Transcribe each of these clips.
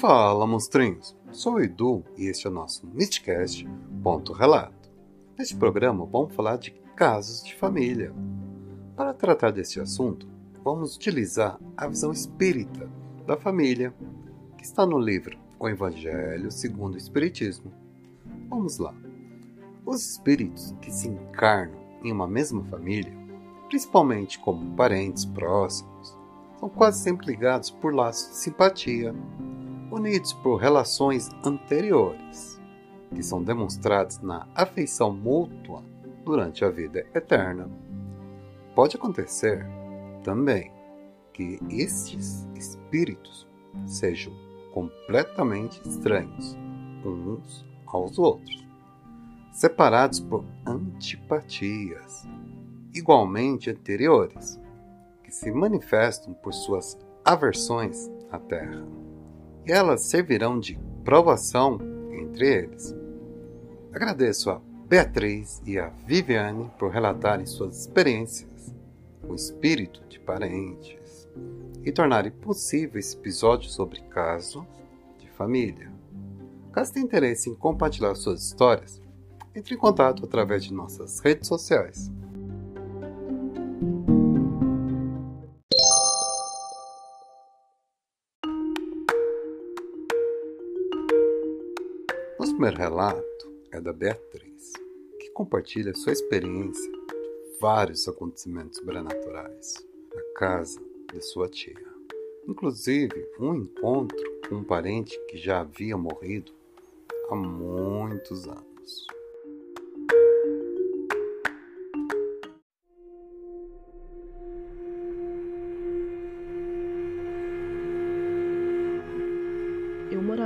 Fala, monstrinhos! Sou o Edu e este é o nosso Mysticast Ponto Relato. Neste programa vamos falar de casos de família. Para tratar deste assunto, vamos utilizar a visão espírita da família, que está no livro O Evangelho segundo o Espiritismo. Vamos lá. Os espíritos que se encarnam em uma mesma família, principalmente como parentes próximos, são quase sempre ligados por laços de simpatia, unidos por relações anteriores, que são demonstrados na afeição mútua durante a vida eterna. Pode acontecer também que estes espíritos sejam completamente estranhos uns aos outros, separados por antipatias igualmente anteriores, que se manifestam por suas aversões à Terra elas servirão de provação entre eles. Agradeço a Beatriz e a Viviane por relatarem suas experiências o espírito de parentes e tornarem possível esse episódio sobre caso de família. Caso tenha interesse em compartilhar suas histórias, entre em contato através de nossas redes sociais. Primeiro relato é da Beatriz, que compartilha sua experiência de vários acontecimentos sobrenaturais na casa de sua tia. Inclusive, um encontro com um parente que já havia morrido há muitos anos.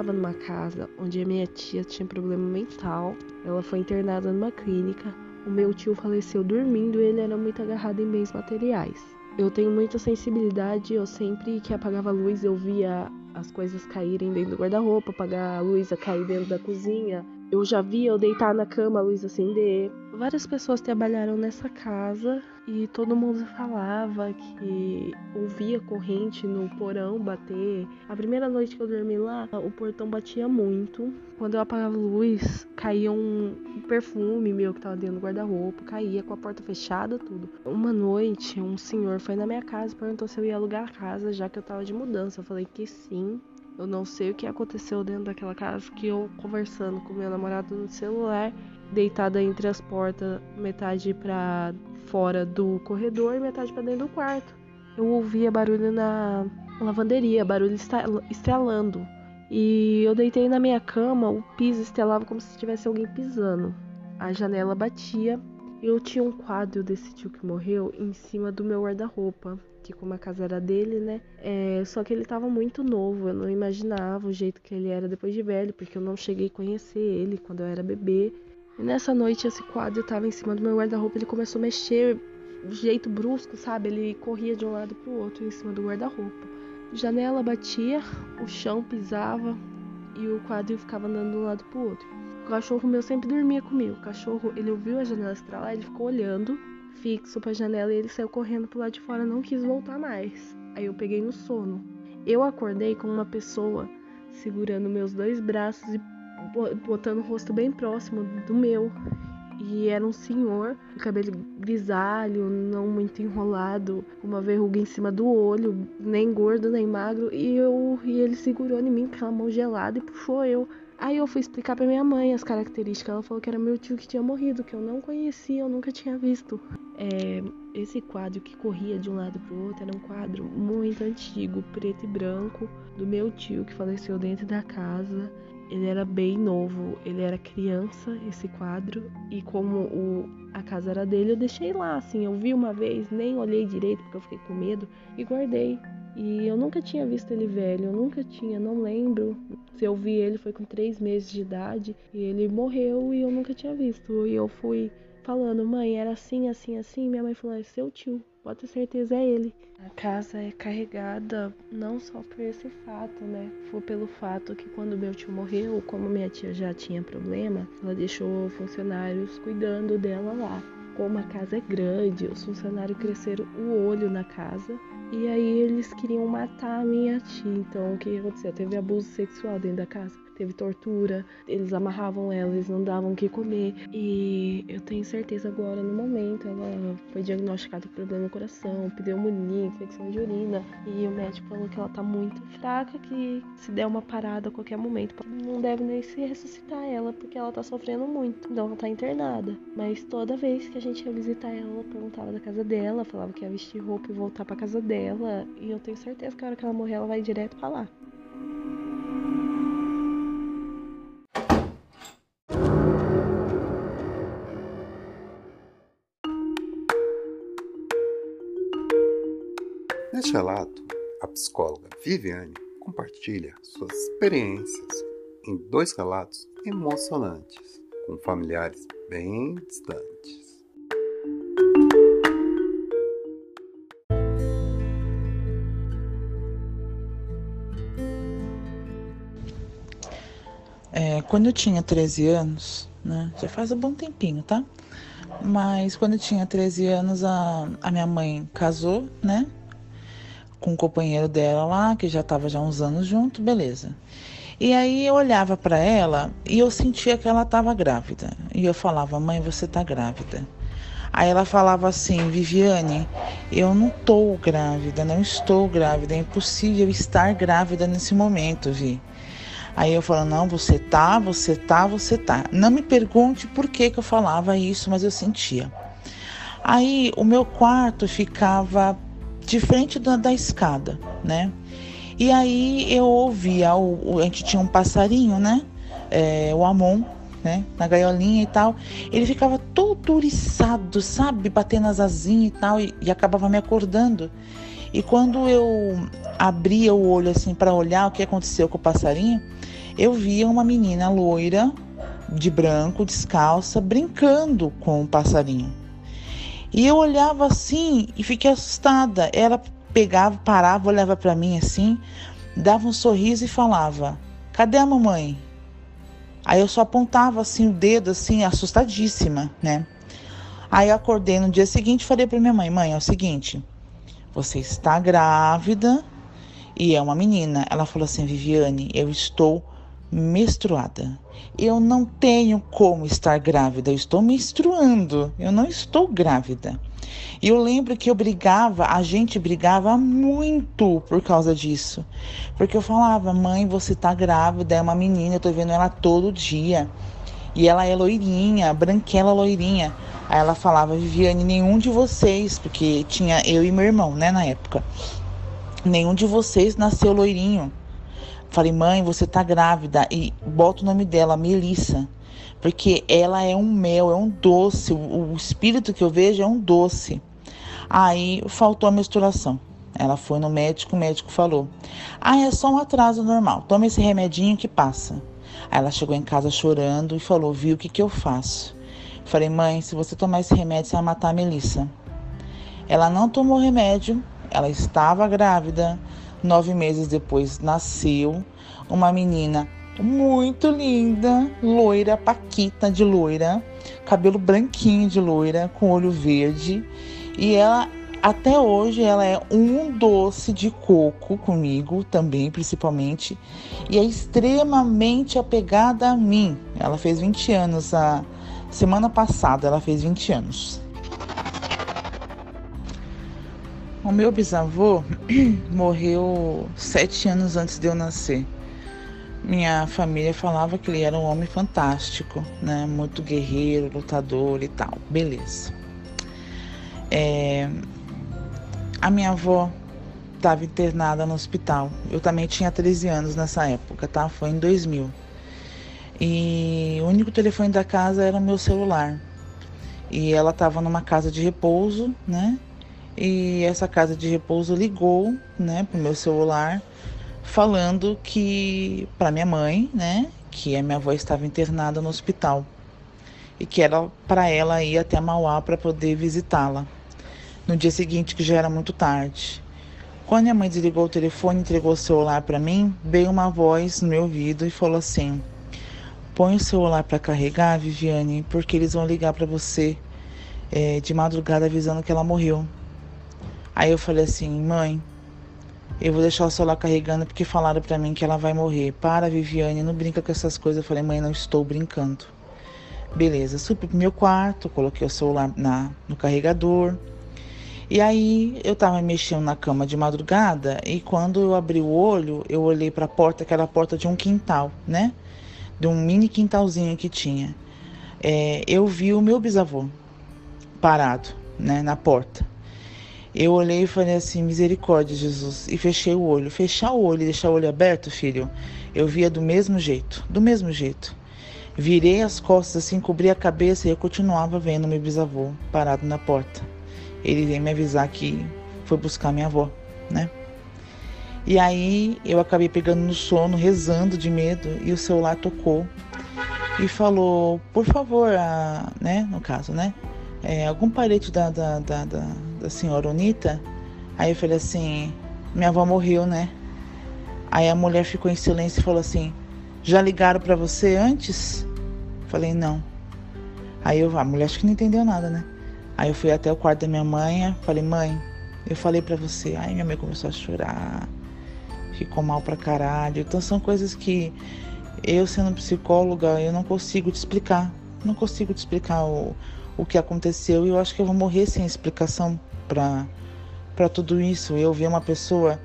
Morava numa casa onde a minha tia tinha problema mental. Ela foi internada numa clínica. O meu tio faleceu dormindo e ele era muito agarrado em bens materiais. Eu tenho muita sensibilidade, eu sempre que apagava a luz eu via as coisas caírem dentro do guarda-roupa, apagar a luz a cair dentro da cozinha. Eu já via eu deitar na cama, a luz acender. Várias pessoas trabalharam nessa casa e todo mundo falava que ouvia corrente no porão bater. A primeira noite que eu dormi lá, o portão batia muito. Quando eu apagava a luz, caía um perfume meu que tava dentro do guarda-roupa, caía com a porta fechada, tudo. Uma noite, um senhor foi na minha casa e perguntou se eu ia alugar a casa, já que eu tava de mudança. Eu falei que sim. Eu não sei o que aconteceu dentro daquela casa, que eu conversando com meu namorado no celular, deitada entre as portas, metade para fora do corredor e metade para dentro do quarto. Eu ouvia barulho na lavanderia, barulho estralando. E eu deitei na minha cama, o piso estelava como se tivesse alguém pisando. A janela batia. Eu tinha um quadro desse tio que morreu em cima do meu guarda-roupa que como a casa era dele, né? É, só que ele tava muito novo, eu não imaginava o jeito que ele era depois de velho, porque eu não cheguei a conhecer ele quando eu era bebê. E nessa noite esse quadro tava em cima do meu guarda-roupa, ele começou a mexer de jeito brusco, sabe? Ele corria de um lado pro outro em cima do guarda-roupa. Janela batia, o chão pisava e o quadro ficava andando de um lado pro outro. Cachorro meu sempre dormia comigo. O cachorro, ele ouviu a janela estralar, ele ficou olhando fixo pra janela e ele saiu correndo pro lado de fora, não quis voltar mais. Aí eu peguei no sono. Eu acordei com uma pessoa segurando meus dois braços e botando o rosto bem próximo do meu. E era um senhor, cabelo grisalho, não muito enrolado, uma verruga em cima do olho, nem gordo nem magro, e eu e ele segurou em mim com aquela mão gelada e puxou eu. Aí eu fui explicar para minha mãe as características. Ela falou que era meu tio que tinha morrido, que eu não conhecia, eu nunca tinha visto. É, esse quadro que corria de um lado para o outro era um quadro muito antigo, preto e branco, do meu tio que faleceu dentro da casa. Ele era bem novo, ele era criança, esse quadro, e como o, a casa era dele, eu deixei lá, assim, eu vi uma vez, nem olhei direito porque eu fiquei com medo, e guardei. E eu nunca tinha visto ele velho, eu nunca tinha, não lembro. Se eu vi ele foi com três meses de idade e ele morreu e eu nunca tinha visto. E eu fui falando, mãe, era assim, assim, assim. Minha mãe falou, é seu tio, pode ter certeza, é ele. A casa é carregada não só por esse fato, né? Foi pelo fato que quando meu tio morreu, como minha tia já tinha problema, ela deixou funcionários cuidando dela lá como a casa é grande, os funcionários cresceram o olho na casa e aí eles queriam matar a minha tia. Então o que aconteceu? Teve abuso sexual dentro da casa teve tortura, eles amarravam ela, eles não davam o que comer. E eu tenho certeza agora, no momento, ela foi diagnosticada com problema no coração, pneumonia, infecção de urina. E o médico falou que ela tá muito fraca, que se der uma parada a qualquer momento, não deve nem se ressuscitar ela, porque ela tá sofrendo muito. Então ela tá internada. Mas toda vez que a gente ia visitar ela, ela perguntava da casa dela, falava que ia vestir roupa e voltar pra casa dela. E eu tenho certeza que a hora que ela morrer, ela vai direto pra lá. Neste relato, a psicóloga Viviane compartilha suas experiências em dois relatos emocionantes, com familiares bem distantes. É, quando eu tinha 13 anos, né, já faz um bom tempinho, tá? Mas quando eu tinha 13 anos, a, a minha mãe casou, né? Com o companheiro dela lá, que já estava já uns anos junto, beleza. E aí eu olhava para ela e eu sentia que ela estava grávida. E eu falava: "Mãe, você está grávida". Aí ela falava assim: "Viviane, eu não estou grávida, não estou grávida, é impossível estar grávida nesse momento, Vi". Aí eu falava: "Não, você tá, você tá, você tá". Não me pergunte por que que eu falava isso, mas eu sentia. Aí o meu quarto ficava de frente da, da escada, né? E aí eu ouvia, o, a gente tinha um passarinho, né? É, o Amon, né? Na gaiolinha e tal. Ele ficava todo uriçado, sabe? Batendo as asinhas e tal, e, e acabava me acordando. E quando eu abria o olho assim para olhar o que aconteceu com o passarinho, eu via uma menina loira, de branco, descalça, brincando com o passarinho. E eu olhava assim e fiquei assustada. Ela pegava, parava, olhava para mim assim, dava um sorriso e falava: Cadê a mamãe? Aí eu só apontava assim o dedo, assim, assustadíssima, né? Aí eu acordei no dia seguinte e falei para minha mãe: Mãe, é o seguinte, você está grávida e é uma menina. Ela falou assim: Viviane, eu estou menstruada. Eu não tenho como estar grávida, eu estou menstruando, eu não estou grávida. E eu lembro que eu brigava, a gente brigava muito por causa disso. Porque eu falava, mãe, você tá grávida, é uma menina, eu tô vendo ela todo dia. E ela é loirinha, branquela loirinha. Aí ela falava, Viviane, nenhum de vocês, porque tinha eu e meu irmão, né, na época. Nenhum de vocês nasceu loirinho. Falei, mãe, você tá grávida. E bota o nome dela, Melissa. Porque ela é um mel, é um doce. O, espírito que eu vejo é um doce. Aí faltou a menstruação. Ela foi no médico, o médico falou: Ah, é só um atraso normal. Toma esse remedinho que passa. Aí ela chegou em casa chorando e falou: Viu o que, que eu faço? Falei, mãe, se você tomar esse remédio, você vai matar a Melissa. Ela não tomou remédio, ela estava grávida, Nove meses depois nasceu uma menina muito linda, loira, paquita de loira, cabelo branquinho de loira, com olho verde. E ela, até hoje, ela é um doce de coco comigo também, principalmente. E é extremamente apegada a mim. Ela fez 20 anos a semana passada, ela fez 20 anos. O meu bisavô morreu sete anos antes de eu nascer. Minha família falava que ele era um homem fantástico, né? Muito guerreiro, lutador e tal. Beleza. É... A minha avó estava internada no hospital. Eu também tinha 13 anos nessa época, tá? Foi em 2000. E o único telefone da casa era o meu celular. E ela estava numa casa de repouso, né? E essa casa de repouso ligou, né, pro meu celular, falando que para minha mãe, né, que a minha avó estava internada no hospital e que era para ela ir até Mauá para poder visitá-la. No dia seguinte, que já era muito tarde. Quando minha mãe desligou o telefone e entregou o celular para mim, veio uma voz no meu ouvido e falou assim: Põe o celular para carregar, Viviane, porque eles vão ligar para você é, de madrugada avisando que ela morreu. Aí eu falei assim, mãe, eu vou deixar o celular carregando porque falaram para mim que ela vai morrer. Para, Viviane, não brinca com essas coisas. Eu falei, mãe, não estou brincando. Beleza, subi pro meu quarto, coloquei o celular na, no carregador. E aí eu tava mexendo na cama de madrugada e quando eu abri o olho, eu olhei para a porta, que era a porta de um quintal, né? De um mini quintalzinho que tinha. É, eu vi o meu bisavô parado, né, na porta. Eu olhei e falei assim: misericórdia, Jesus, e fechei o olho. Fechar o olho e deixar o olho aberto, filho, eu via do mesmo jeito, do mesmo jeito. Virei as costas assim, cobri a cabeça e eu continuava vendo meu bisavô parado na porta. Ele veio me avisar que foi buscar minha avó, né? E aí eu acabei pegando no sono, rezando de medo, e o celular tocou e falou, por favor, a, né, no caso, né? É, algum parente da, da, da, da, da senhora Unita? Aí eu falei assim, minha avó morreu, né? Aí a mulher ficou em silêncio e falou assim, já ligaram para você antes? Falei, não. Aí eu, a mulher acho que não entendeu nada, né? Aí eu fui até o quarto da minha mãe, falei, mãe, eu falei para você. Aí minha mãe começou a chorar, ficou mal pra caralho. Então são coisas que eu, sendo psicóloga, eu não consigo te explicar. Não consigo te explicar o, o que aconteceu e eu acho que eu vou morrer sem explicação para tudo isso. Eu vi uma pessoa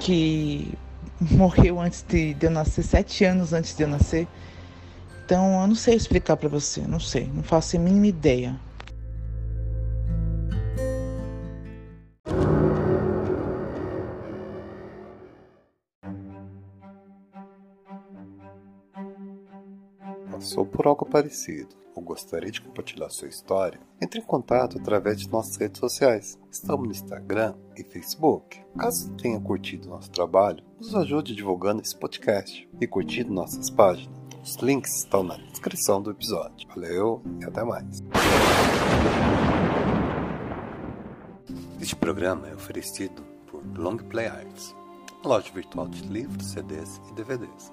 que morreu antes de, de eu nascer, sete anos antes de eu nascer. Então eu não sei explicar para você, não sei, não faço a mínima ideia. Passou por algo parecido ou gostaria de compartilhar sua história? Entre em contato através de nossas redes sociais. Estamos no Instagram e Facebook. Caso tenha curtido nosso trabalho, nos ajude divulgando esse podcast e curtindo nossas páginas. Os links estão na descrição do episódio. Valeu e até mais. Este programa é oferecido por Long Play Arts, loja virtual de livros, CDs e DVDs.